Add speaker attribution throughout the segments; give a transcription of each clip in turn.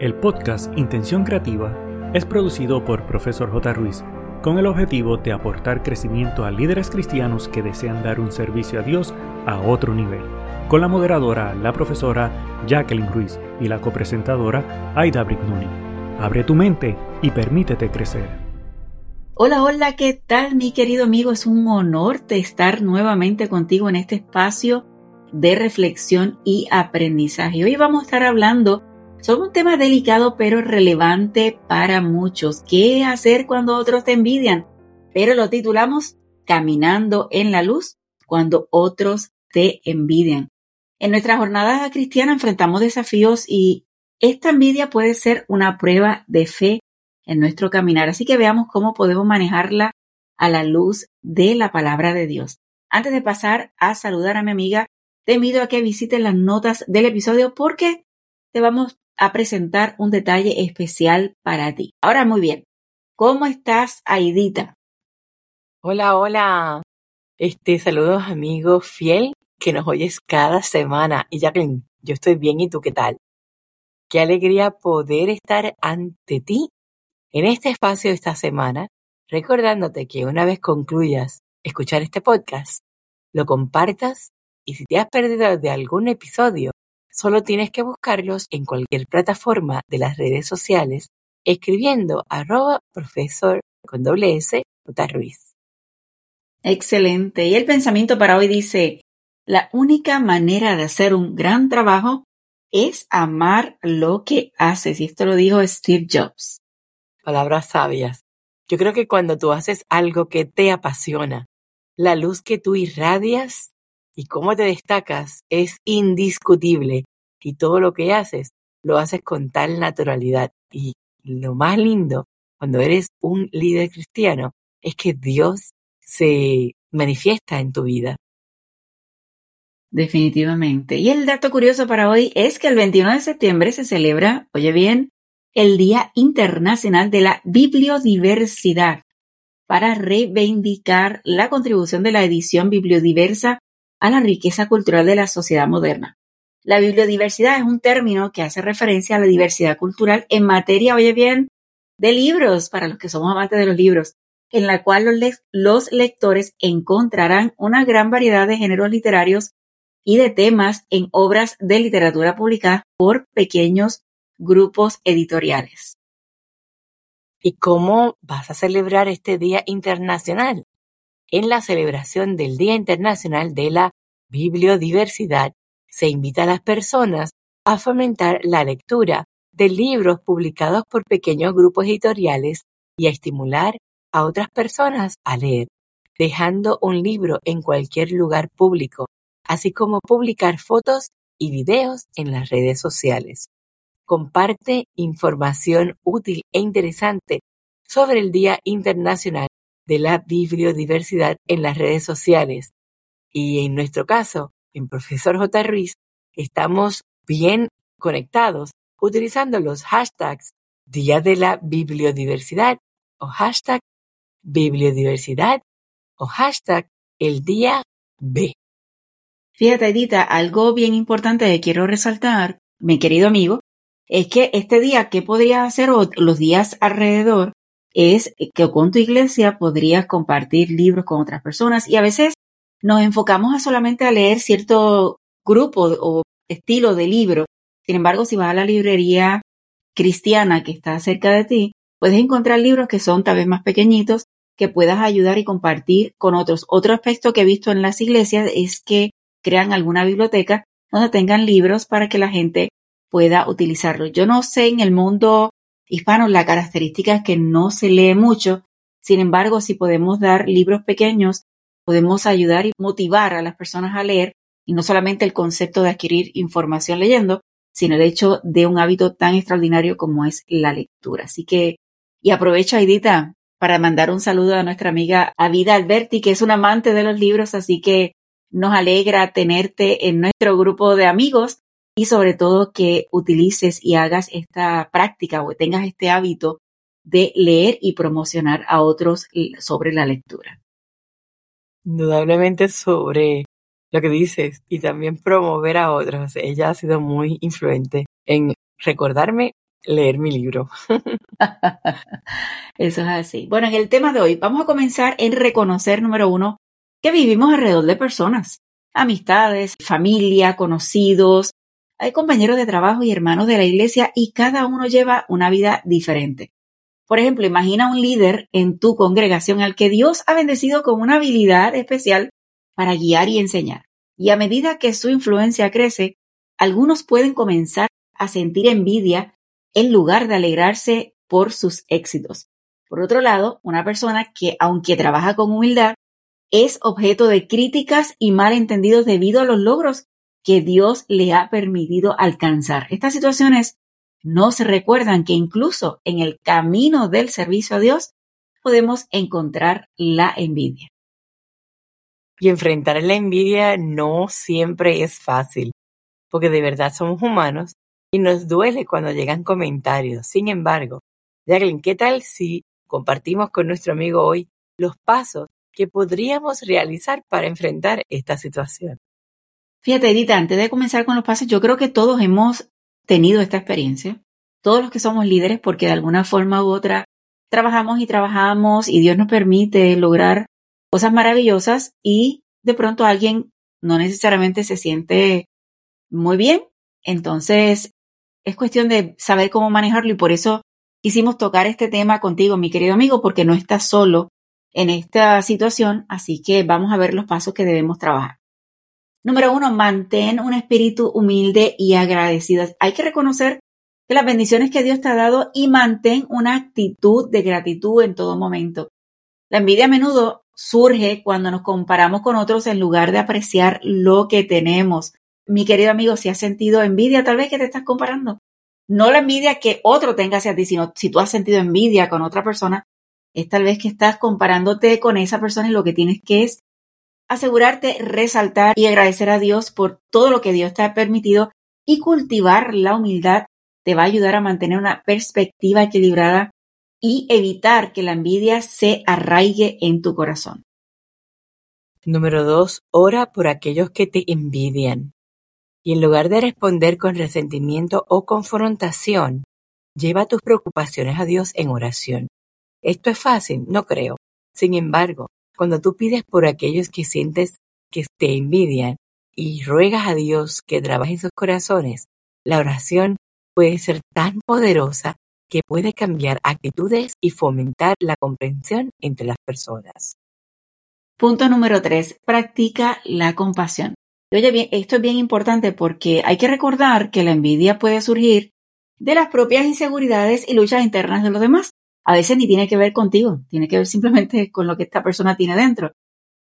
Speaker 1: El podcast Intención Creativa es producido por Profesor J. Ruiz con el objetivo de aportar crecimiento a líderes cristianos que desean dar un servicio a Dios a otro nivel, con la moderadora, la profesora Jacqueline Ruiz y la copresentadora Aida Brignoni. Abre tu mente y permítete crecer.
Speaker 2: Hola, hola, ¿qué tal mi querido amigo? Es un honor de estar nuevamente contigo en este espacio de reflexión y aprendizaje. Hoy vamos a estar hablando son un tema delicado pero relevante para muchos. ¿Qué hacer cuando otros te envidian? Pero lo titulamos Caminando en la luz cuando otros te envidian. En nuestra jornada cristiana enfrentamos desafíos y esta envidia puede ser una prueba de fe en nuestro caminar. Así que veamos cómo podemos manejarla a la luz de la palabra de Dios. Antes de pasar a saludar a mi amiga, te invito a que visites las notas del episodio porque te vamos a presentar un detalle especial para ti. Ahora muy bien, ¿cómo estás, Aidita?
Speaker 3: Hola, hola. Este, saludos amigos fiel que nos oyes cada semana. Y Jacqueline, yo estoy bien y tú qué tal. Qué alegría poder estar ante ti en este espacio esta semana, recordándote que una vez concluyas escuchar este podcast, lo compartas y si te has perdido de algún episodio, Solo tienes que buscarlos en cualquier plataforma de las redes sociales escribiendo arroba profesor con doble S Ruiz.
Speaker 2: Excelente. Y el pensamiento para hoy dice, la única manera de hacer un gran trabajo es amar lo que haces. Y esto lo dijo Steve Jobs.
Speaker 3: Palabras sabias. Yo creo que cuando tú haces algo que te apasiona, la luz que tú irradias y cómo te destacas es indiscutible y todo lo que haces lo haces con tal naturalidad. Y lo más lindo cuando eres un líder cristiano es que Dios se manifiesta en tu vida.
Speaker 2: Definitivamente. Y el dato curioso para hoy es que el 21 de septiembre se celebra, oye bien, el Día Internacional de la Bibliodiversidad para reivindicar la contribución de la edición bibliodiversa a la riqueza cultural de la sociedad moderna. La bibliodiversidad es un término que hace referencia a la diversidad cultural en materia, oye bien, de libros, para los que somos amantes de los libros, en la cual los, lectores encontrarán una gran variedad de géneros literarios y de temas en obras de literatura publicadas por pequeños grupos editoriales.
Speaker 3: ¿Y cómo vas a celebrar este Día Internacional? En la celebración del Día Internacional de la Bibliodiversidad se invita a las personas a fomentar la lectura de libros publicados por pequeños grupos editoriales y a estimular a otras personas a leer, dejando un libro en cualquier lugar público, así como publicar fotos y videos en las redes sociales. Comparte información útil e interesante sobre el Día Internacional de la Bibliodiversidad en las redes sociales. Y en nuestro caso, en Profesor J. Ruiz estamos bien conectados utilizando los hashtags Día de la Bibliodiversidad o hashtag Bibliodiversidad o hashtag El Día B.
Speaker 2: Fíjate, Edita, algo bien importante que quiero resaltar, mi querido amigo, es que este día, ¿qué podrías hacer los días alrededor? Es que con tu iglesia podrías compartir libros con otras personas y a veces nos enfocamos a solamente a leer cierto grupo o estilo de libro. Sin embargo, si vas a la librería cristiana que está cerca de ti, puedes encontrar libros que son tal vez más pequeñitos que puedas ayudar y compartir con otros. Otro aspecto que he visto en las iglesias es que crean alguna biblioteca donde tengan libros para que la gente pueda utilizarlos. Yo no sé en el mundo hispano la característica es que no se lee mucho. Sin embargo, si podemos dar libros pequeños podemos ayudar y motivar a las personas a leer y no solamente el concepto de adquirir información leyendo, sino el hecho de un hábito tan extraordinario como es la lectura. Así que, y aprovecho, Aidita, para mandar un saludo a nuestra amiga Avida Alberti, que es una amante de los libros, así que nos alegra tenerte en nuestro grupo de amigos y sobre todo que utilices y hagas esta práctica o tengas este hábito de leer y promocionar a otros sobre la lectura
Speaker 3: indudablemente sobre lo que dices y también promover a otros. Ella ha sido muy influente en recordarme leer mi libro.
Speaker 2: Eso es así. Bueno, en el tema de hoy vamos a comenzar en reconocer, número uno, que vivimos alrededor de personas, amistades, familia, conocidos, hay compañeros de trabajo y hermanos de la iglesia y cada uno lleva una vida diferente. Por ejemplo, imagina un líder en tu congregación al que Dios ha bendecido con una habilidad especial para guiar y enseñar. Y a medida que su influencia crece, algunos pueden comenzar a sentir envidia en lugar de alegrarse por sus éxitos. Por otro lado, una persona que, aunque trabaja con humildad, es objeto de críticas y malentendidos debido a los logros que Dios le ha permitido alcanzar. Estas situaciones no se recuerdan que incluso en el camino del servicio a Dios podemos encontrar la envidia.
Speaker 3: Y enfrentar la envidia no siempre es fácil, porque de verdad somos humanos y nos duele cuando llegan comentarios. Sin embargo, Jacqueline, ¿qué tal si compartimos con nuestro amigo hoy los pasos que podríamos realizar para enfrentar esta situación?
Speaker 2: Fíjate, Edita, antes de comenzar con los pasos, yo creo que todos hemos tenido esta experiencia, todos los que somos líderes, porque de alguna forma u otra trabajamos y trabajamos y Dios nos permite lograr cosas maravillosas y de pronto alguien no necesariamente se siente muy bien. Entonces, es cuestión de saber cómo manejarlo y por eso quisimos tocar este tema contigo, mi querido amigo, porque no estás solo en esta situación, así que vamos a ver los pasos que debemos trabajar. Número uno, mantén un espíritu humilde y agradecido. Hay que reconocer que las bendiciones que Dios te ha dado y mantén una actitud de gratitud en todo momento. La envidia a menudo surge cuando nos comparamos con otros en lugar de apreciar lo que tenemos. Mi querido amigo, si has sentido envidia, tal vez que te estás comparando. No la envidia que otro tenga hacia ti, sino si tú has sentido envidia con otra persona, es tal vez que estás comparándote con esa persona y lo que tienes que es asegurarte, resaltar y agradecer a Dios por todo lo que Dios te ha permitido y cultivar la humildad te va a ayudar a mantener una perspectiva equilibrada y evitar que la envidia se arraigue en tu corazón.
Speaker 3: Número dos, ora por aquellos que te envidian. Y en lugar de responder con resentimiento o confrontación, lleva tus preocupaciones a Dios en oración. Esto es fácil, no creo. Sin embargo, cuando tú pides por aquellos que sientes que te envidian y ruegas a Dios que trabaje en sus corazones, la oración puede ser tan poderosa que puede cambiar actitudes y fomentar la comprensión entre las personas.
Speaker 2: Punto número tres, practica la compasión. Oye, bien, esto es bien importante porque hay que recordar que la envidia puede surgir de las propias inseguridades y luchas internas de los demás a veces ni tiene que ver contigo, tiene que ver simplemente con lo que esta persona tiene dentro.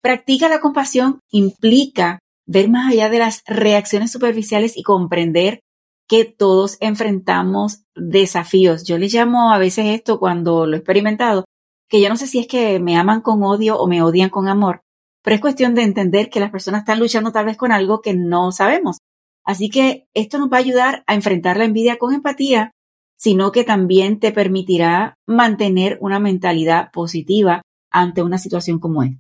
Speaker 2: Practica la compasión implica ver más allá de las reacciones superficiales y comprender que todos enfrentamos desafíos. Yo les llamo a veces esto cuando lo he experimentado, que yo no sé si es que me aman con odio o me odian con amor, pero es cuestión de entender que las personas están luchando tal vez con algo que no sabemos. Así que esto nos va a ayudar a enfrentar la envidia con empatía sino que también te permitirá mantener una mentalidad positiva ante una situación como esta.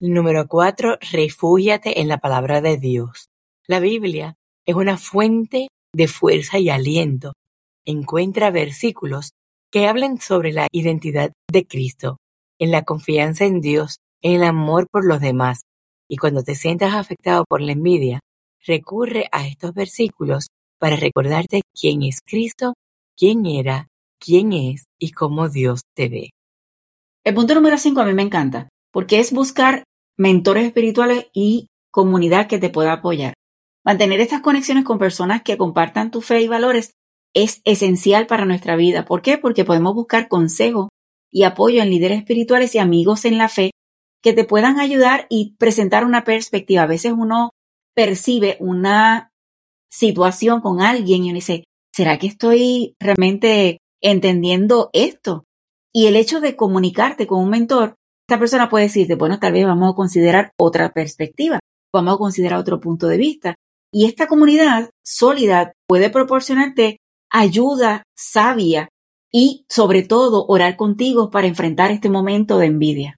Speaker 3: Número cuatro, refúgiate en la palabra de Dios. La Biblia es una fuente de fuerza y aliento. Encuentra versículos que hablen sobre la identidad de Cristo, en la confianza en Dios, en el amor por los demás. Y cuando te sientas afectado por la envidia, recurre a estos versículos para recordarte quién es Cristo quién era, quién es y cómo Dios te ve.
Speaker 2: El punto número 5 a mí me encanta, porque es buscar mentores espirituales y comunidad que te pueda apoyar. Mantener estas conexiones con personas que compartan tu fe y valores es esencial para nuestra vida. ¿Por qué? Porque podemos buscar consejo y apoyo en líderes espirituales y amigos en la fe que te puedan ayudar y presentar una perspectiva. A veces uno percibe una situación con alguien y uno dice, ¿será que estoy realmente entendiendo esto? Y el hecho de comunicarte con un mentor, esta persona puede decirte, bueno, tal vez vamos a considerar otra perspectiva, vamos a considerar otro punto de vista. Y esta comunidad sólida puede proporcionarte ayuda sabia y sobre todo orar contigo para enfrentar este momento de envidia.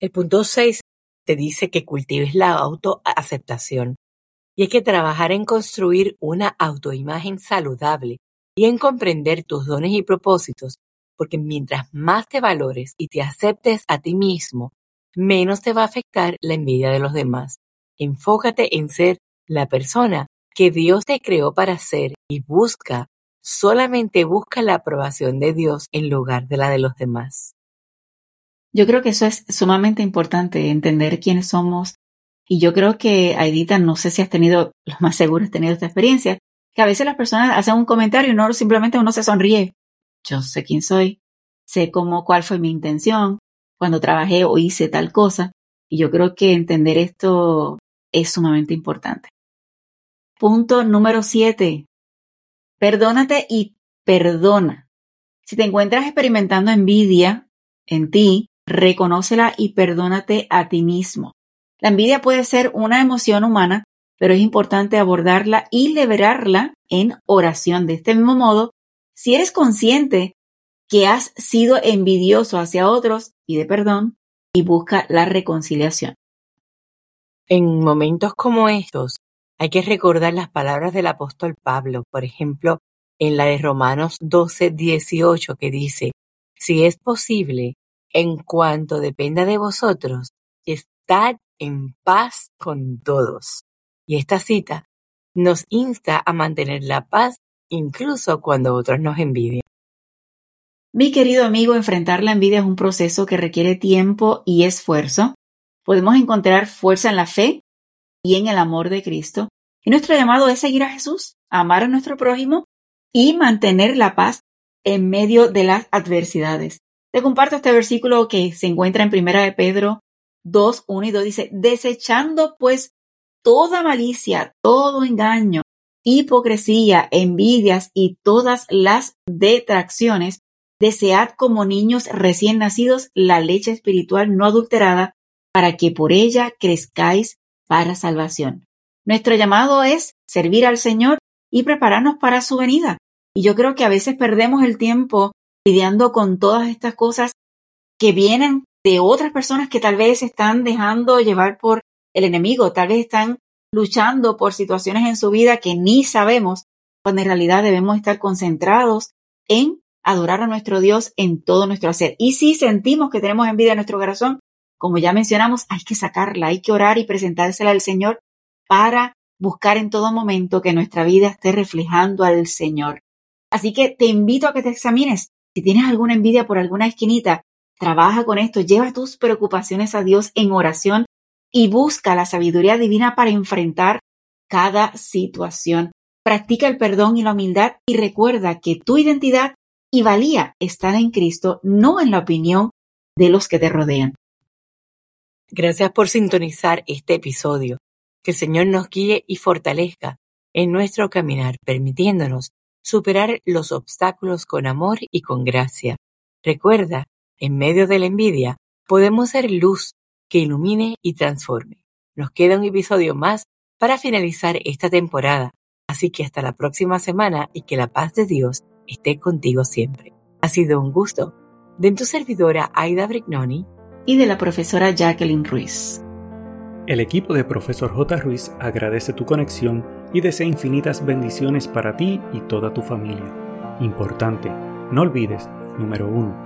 Speaker 3: El punto 6 te dice que cultives la autoaceptación y hay que trabajar en construir una autoimagen saludable y en comprender tus dones y propósitos, porque mientras más te valores y te aceptes a ti mismo, menos te va a afectar la envidia de los demás. Enfócate en ser la persona que Dios te creó para ser y busca, solamente busca la aprobación de Dios en lugar de la de los demás.
Speaker 2: Yo creo que eso es sumamente importante, entender quiénes somos. Y yo creo que, Aidita, no sé si has tenido, lo más seguro has tenido esta experiencia, que a veces las personas hacen un comentario y no simplemente uno se sonríe. Yo sé quién soy, sé cómo, cuál fue mi intención cuando trabajé o hice tal cosa. Y yo creo que entender esto es sumamente importante. Punto número siete. Perdónate y perdona. Si te encuentras experimentando envidia en ti, reconócela y perdónate a ti mismo. La envidia puede ser una emoción humana, pero es importante abordarla y liberarla en oración. De este mismo modo, si eres consciente que has sido envidioso hacia otros, pide perdón y busca la reconciliación.
Speaker 3: En momentos como estos, hay que recordar las palabras del apóstol Pablo, por ejemplo, en la de Romanos 12, 18, que dice, si es posible, en cuanto dependa de vosotros, estad en paz con todos. Y esta cita nos insta a mantener la paz incluso cuando otros nos envidian.
Speaker 2: Mi querido amigo, enfrentar la envidia es un proceso que requiere tiempo y esfuerzo. Podemos encontrar fuerza en la fe y en el amor de Cristo. Y nuestro llamado es seguir a Jesús, amar a nuestro prójimo y mantener la paz en medio de las adversidades. Te comparto este versículo que se encuentra en Primera de Pedro 2, 1 y 2. Dice, desechando pues toda malicia, todo engaño, hipocresía, envidias y todas las detracciones, desead como niños recién nacidos la leche espiritual no adulterada, para que por ella crezcáis para salvación. Nuestro llamado es servir al Señor y prepararnos para su venida. Y yo creo que a veces perdemos el tiempo lidiando con todas estas cosas que vienen de otras personas que tal vez están dejando llevar por el enemigo, tal vez están luchando por situaciones en su vida que ni sabemos, cuando en realidad debemos estar concentrados en adorar a nuestro Dios en todo nuestro hacer. Y si sentimos que tenemos envidia en nuestro corazón, como ya mencionamos, hay que sacarla, hay que orar y presentársela al Señor para buscar en todo momento que nuestra vida esté reflejando al Señor. Así que te invito a que te examines si tienes alguna envidia por alguna esquinita, trabaja con esto, lleva tus preocupaciones a Dios en oración y busca la sabiduría divina para enfrentar cada situación. Practica el perdón y la humildad y recuerda que tu identidad y valía están en Cristo, no en la opinión de los que te rodean.
Speaker 3: Gracias por sintonizar este episodio. Que el Señor nos guíe y fortalezca en nuestro caminar, permitiéndonos superar los obstáculos con amor y con gracia. Recuerda, en medio de la envidia, podemos ser luz que ilumine y transforme. Nos queda un episodio más para finalizar esta temporada, así que hasta la próxima semana y que la paz de Dios esté contigo siempre. Ha sido un gusto. De tu servidora Aida Brignoni
Speaker 2: y de la profesora Jacqueline Ruiz.
Speaker 1: El equipo de Profesor J. Ruiz agradece tu conexión y desea infinitas bendiciones para ti y toda tu familia. Importante, no olvides, número 1,